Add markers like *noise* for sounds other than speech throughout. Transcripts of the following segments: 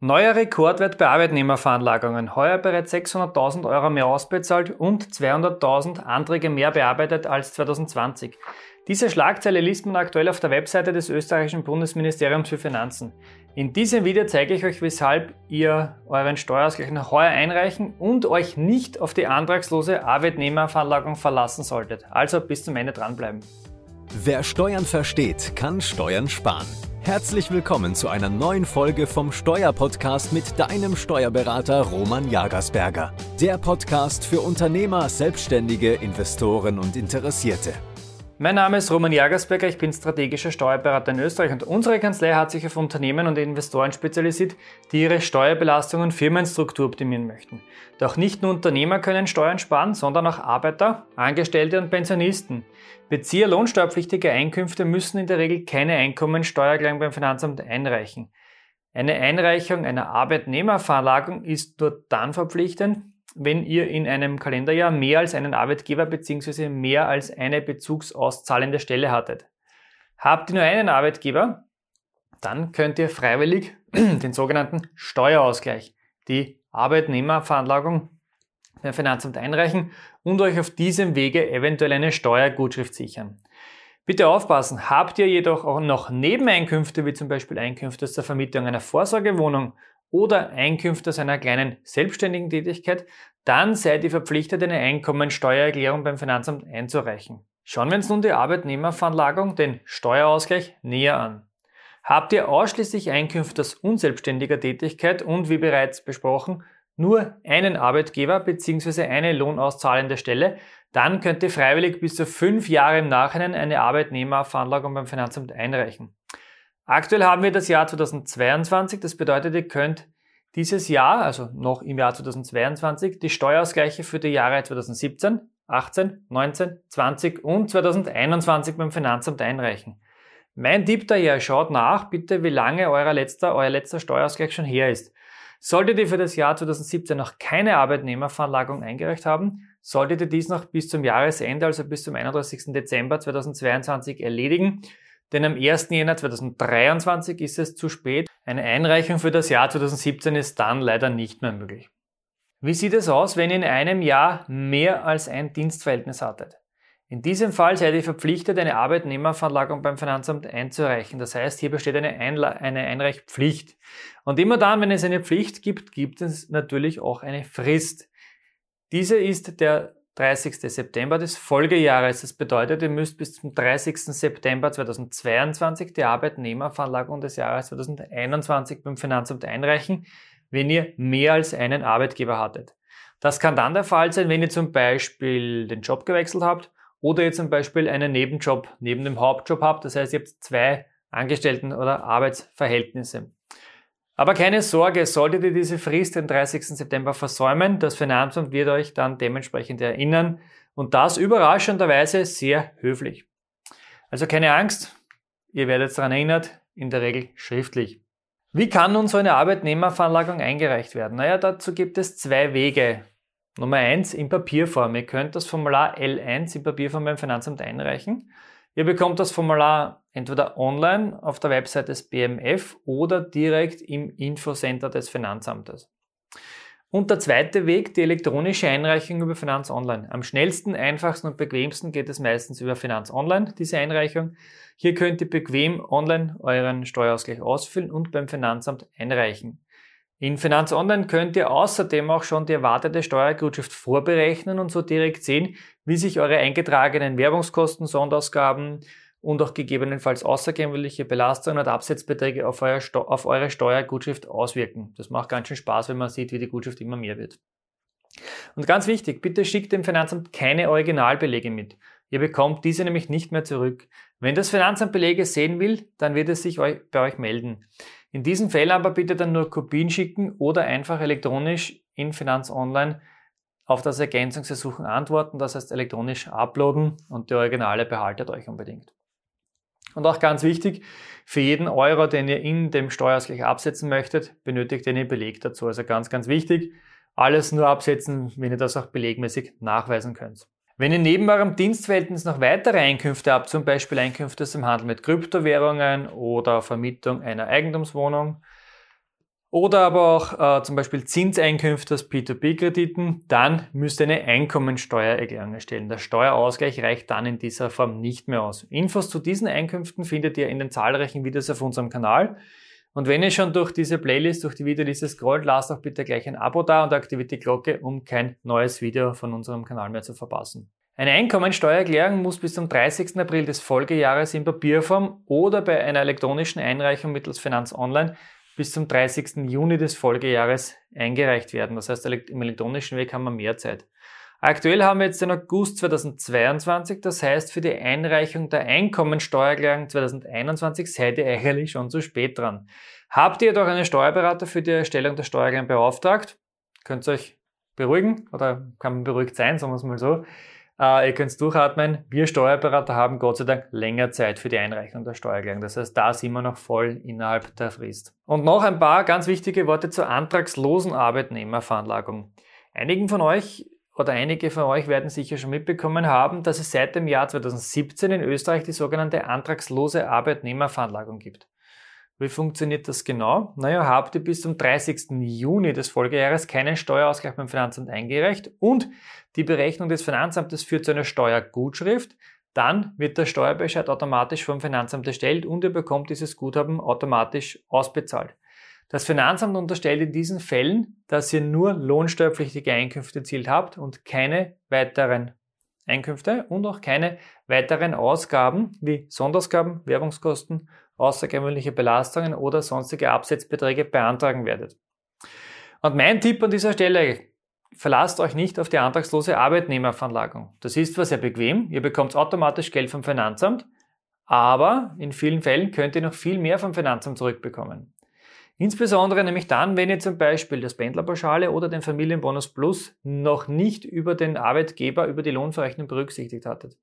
Neuer Rekordwert bei Arbeitnehmerveranlagungen. Heuer bereits 600.000 Euro mehr ausbezahlt und 200.000 Anträge mehr bearbeitet als 2020. Diese Schlagzeile liest man aktuell auf der Webseite des österreichischen Bundesministeriums für Finanzen. In diesem Video zeige ich euch, weshalb ihr euren Steuerausgleich noch heuer einreichen und euch nicht auf die antragslose Arbeitnehmerveranlagung verlassen solltet. Also bis zum Ende dranbleiben. Wer Steuern versteht, kann Steuern sparen. Herzlich willkommen zu einer neuen Folge vom Steuerpodcast mit deinem Steuerberater Roman Jagersberger. Der Podcast für Unternehmer, Selbstständige, Investoren und Interessierte. Mein Name ist Roman Jagersberger, ich bin strategischer Steuerberater in Österreich und unsere Kanzlei hat sich auf Unternehmen und Investoren spezialisiert, die ihre Steuerbelastung und Firmenstruktur optimieren möchten. Doch nicht nur Unternehmer können Steuern sparen, sondern auch Arbeiter, Angestellte und Pensionisten. Bezieher lohnsteuerpflichtige Einkünfte müssen in der Regel keine Einkommensteuererklärung beim Finanzamt einreichen. Eine Einreichung einer Arbeitnehmerveranlagung ist nur dann verpflichtend, wenn ihr in einem Kalenderjahr mehr als einen Arbeitgeber bzw. mehr als eine bezugsauszahlende Stelle hattet. Habt ihr nur einen Arbeitgeber, dann könnt ihr freiwillig *clears throat* den sogenannten Steuerausgleich, die Arbeitnehmerveranlagung beim Finanzamt einreichen und euch auf diesem Wege eventuell eine Steuergutschrift sichern. Bitte aufpassen, habt ihr jedoch auch noch Nebeneinkünfte, wie zum Beispiel Einkünfte aus der Vermietung einer Vorsorgewohnung oder Einkünfte aus einer kleinen selbstständigen Tätigkeit, dann seid ihr verpflichtet, eine Einkommensteuererklärung beim Finanzamt einzureichen. Schauen wir uns nun die Arbeitnehmerveranlagung, den Steuerausgleich, näher an. Habt ihr ausschließlich Einkünfte aus unselbstständiger Tätigkeit und wie bereits besprochen, nur einen Arbeitgeber bzw. eine lohnauszahllende Stelle, dann könnt ihr freiwillig bis zu fünf Jahre im Nachhinein eine Arbeitnehmerveranlagung beim Finanzamt einreichen. Aktuell haben wir das Jahr 2022, das bedeutet, ihr könnt dieses Jahr, also noch im Jahr 2022, die Steuerausgleiche für die Jahre 2017, 18, 19, 20 und 2021 beim Finanzamt einreichen. Mein Tipp daher, schaut nach bitte, wie lange euer letzter, euer letzter Steuerausgleich schon her ist. Solltet ihr für das Jahr 2017 noch keine Arbeitnehmerveranlagung eingereicht haben, solltet ihr dies noch bis zum Jahresende, also bis zum 31. Dezember 2022 erledigen denn am 1. Jänner 2023 ist es zu spät. Eine Einreichung für das Jahr 2017 ist dann leider nicht mehr möglich. Wie sieht es aus, wenn ihr in einem Jahr mehr als ein Dienstverhältnis hattet? In diesem Fall seid ihr verpflichtet, eine Arbeitnehmerveranlagung beim Finanzamt einzureichen. Das heißt, hier besteht eine, Einla eine Einreichpflicht. Und immer dann, wenn es eine Pflicht gibt, gibt es natürlich auch eine Frist. Diese ist der 30. September des Folgejahres. Das bedeutet, ihr müsst bis zum 30. September 2022 die Arbeitnehmerveranlagung des Jahres 2021 beim Finanzamt einreichen, wenn ihr mehr als einen Arbeitgeber hattet. Das kann dann der Fall sein, wenn ihr zum Beispiel den Job gewechselt habt oder ihr zum Beispiel einen Nebenjob neben dem Hauptjob habt. Das heißt, ihr habt zwei Angestellten- oder Arbeitsverhältnisse. Aber keine Sorge, solltet ihr diese Frist den 30. September versäumen, das Finanzamt wird euch dann dementsprechend erinnern und das überraschenderweise sehr höflich. Also keine Angst, ihr werdet daran erinnert, in der Regel schriftlich. Wie kann nun so eine Arbeitnehmerveranlagung eingereicht werden? Naja, dazu gibt es zwei Wege. Nummer eins in Papierform. Ihr könnt das Formular L1 in Papierform beim Finanzamt einreichen. Ihr bekommt das Formular entweder online auf der Website des BMF oder direkt im Infocenter des Finanzamtes. Und der zweite Weg, die elektronische Einreichung über Finanz Online. Am schnellsten, einfachsten und bequemsten geht es meistens über Finanz Online, diese Einreichung. Hier könnt ihr bequem online euren Steuerausgleich ausfüllen und beim Finanzamt einreichen. In Finanz Online könnt ihr außerdem auch schon die erwartete Steuergutschrift vorberechnen und so direkt sehen, wie sich eure eingetragenen Werbungskosten, Sonderausgaben und auch gegebenenfalls außergewöhnliche Belastungen und Absetzbeträge auf, euer auf eure Steuergutschrift auswirken. Das macht ganz schön Spaß, wenn man sieht, wie die Gutschrift immer mehr wird. Und ganz wichtig, bitte schickt dem Finanzamt keine Originalbelege mit. Ihr bekommt diese nämlich nicht mehr zurück. Wenn das Finanzamt Belege sehen will, dann wird es sich bei euch melden. In diesen Fällen aber bitte dann nur Kopien schicken oder einfach elektronisch in Finanz Online auf das Ergänzungsersuchen antworten, das heißt elektronisch uploaden und die Originale behaltet euch unbedingt. Und auch ganz wichtig, für jeden Euro, den ihr in dem Steuerausgleich absetzen möchtet, benötigt ihr einen Beleg dazu. Also ganz, ganz wichtig, alles nur absetzen, wenn ihr das auch belegmäßig nachweisen könnt. Wenn ihr neben eurem Dienstverhältnis noch weitere Einkünfte habt, zum Beispiel Einkünfte aus dem Handel mit Kryptowährungen oder Vermietung einer Eigentumswohnung oder aber auch äh, zum Beispiel Zinseinkünfte aus P2P-Krediten, dann müsst ihr eine Einkommensteuererklärung erstellen. Der Steuerausgleich reicht dann in dieser Form nicht mehr aus. Infos zu diesen Einkünften findet ihr in den zahlreichen Videos auf unserem Kanal. Und wenn ihr schon durch diese Playlist, durch die Videoliste scrollt, lasst auch bitte gleich ein Abo da und aktiviert die Glocke, um kein neues Video von unserem Kanal mehr zu verpassen. Eine Einkommensteuererklärung muss bis zum 30. April des Folgejahres in Papierform oder bei einer elektronischen Einreichung mittels Finanz Online bis zum 30. Juni des Folgejahres eingereicht werden. Das heißt, im elektronischen Weg haben wir mehr Zeit. Aktuell haben wir jetzt den August 2022, das heißt, für die Einreichung der Einkommensteuererklärung 2021 seid ihr eigentlich schon zu spät dran. Habt ihr jedoch einen Steuerberater für die Erstellung der Steuererklärung beauftragt? Könnt ihr euch beruhigen oder kann man beruhigt sein, sagen wir es mal so. Äh, ihr könnt durchatmen. Wir Steuerberater haben Gott sei Dank länger Zeit für die Einreichung der Steuererklärung. Das heißt, da sind wir noch voll innerhalb der Frist. Und noch ein paar ganz wichtige Worte zur antragslosen Arbeitnehmerveranlagung. Einigen von euch oder einige von euch werden sicher schon mitbekommen haben, dass es seit dem Jahr 2017 in Österreich die sogenannte antragslose Arbeitnehmerveranlagung gibt. Wie funktioniert das genau? Naja, habt ihr bis zum 30. Juni des Folgejahres keinen Steuerausgleich beim Finanzamt eingereicht und die Berechnung des Finanzamtes führt zu einer Steuergutschrift, dann wird der Steuerbescheid automatisch vom Finanzamt erstellt und ihr bekommt dieses Guthaben automatisch ausbezahlt. Das Finanzamt unterstellt in diesen Fällen, dass ihr nur lohnsteuerpflichtige Einkünfte erzielt habt und keine weiteren Einkünfte und auch keine weiteren Ausgaben wie Sonderausgaben, Werbungskosten außergewöhnliche Belastungen oder sonstige Absetzbeträge beantragen werdet. Und mein Tipp an dieser Stelle, verlasst euch nicht auf die antragslose Arbeitnehmerveranlagung. Das ist zwar sehr bequem, ihr bekommt automatisch Geld vom Finanzamt, aber in vielen Fällen könnt ihr noch viel mehr vom Finanzamt zurückbekommen. Insbesondere nämlich dann, wenn ihr zum Beispiel das Pendlerpauschale oder den Familienbonus Plus noch nicht über den Arbeitgeber, über die Lohnverrechnung berücksichtigt hattet.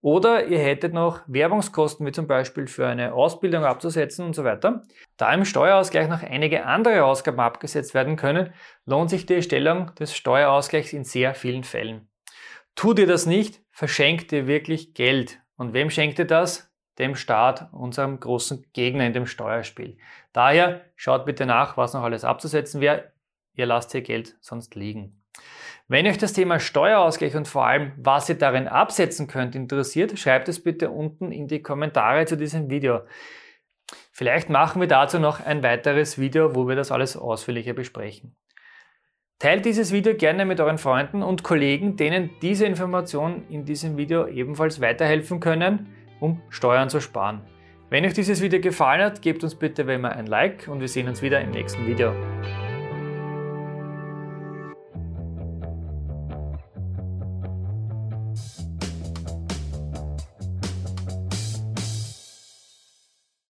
Oder ihr hättet noch Werbungskosten, wie zum Beispiel für eine Ausbildung abzusetzen und so weiter. Da im Steuerausgleich noch einige andere Ausgaben abgesetzt werden können, lohnt sich die Erstellung des Steuerausgleichs in sehr vielen Fällen. Tut ihr das nicht, verschenkt ihr wirklich Geld. Und wem schenkt ihr das? Dem Staat, unserem großen Gegner in dem Steuerspiel. Daher schaut bitte nach, was noch alles abzusetzen wäre. Ihr lasst ihr Geld sonst liegen. Wenn euch das Thema Steuerausgleich und vor allem, was ihr darin absetzen könnt, interessiert, schreibt es bitte unten in die Kommentare zu diesem Video. Vielleicht machen wir dazu noch ein weiteres Video, wo wir das alles ausführlicher besprechen. Teilt dieses Video gerne mit euren Freunden und Kollegen, denen diese Informationen in diesem Video ebenfalls weiterhelfen können, um Steuern zu sparen. Wenn euch dieses Video gefallen hat, gebt uns bitte wie immer ein Like und wir sehen uns wieder im nächsten Video.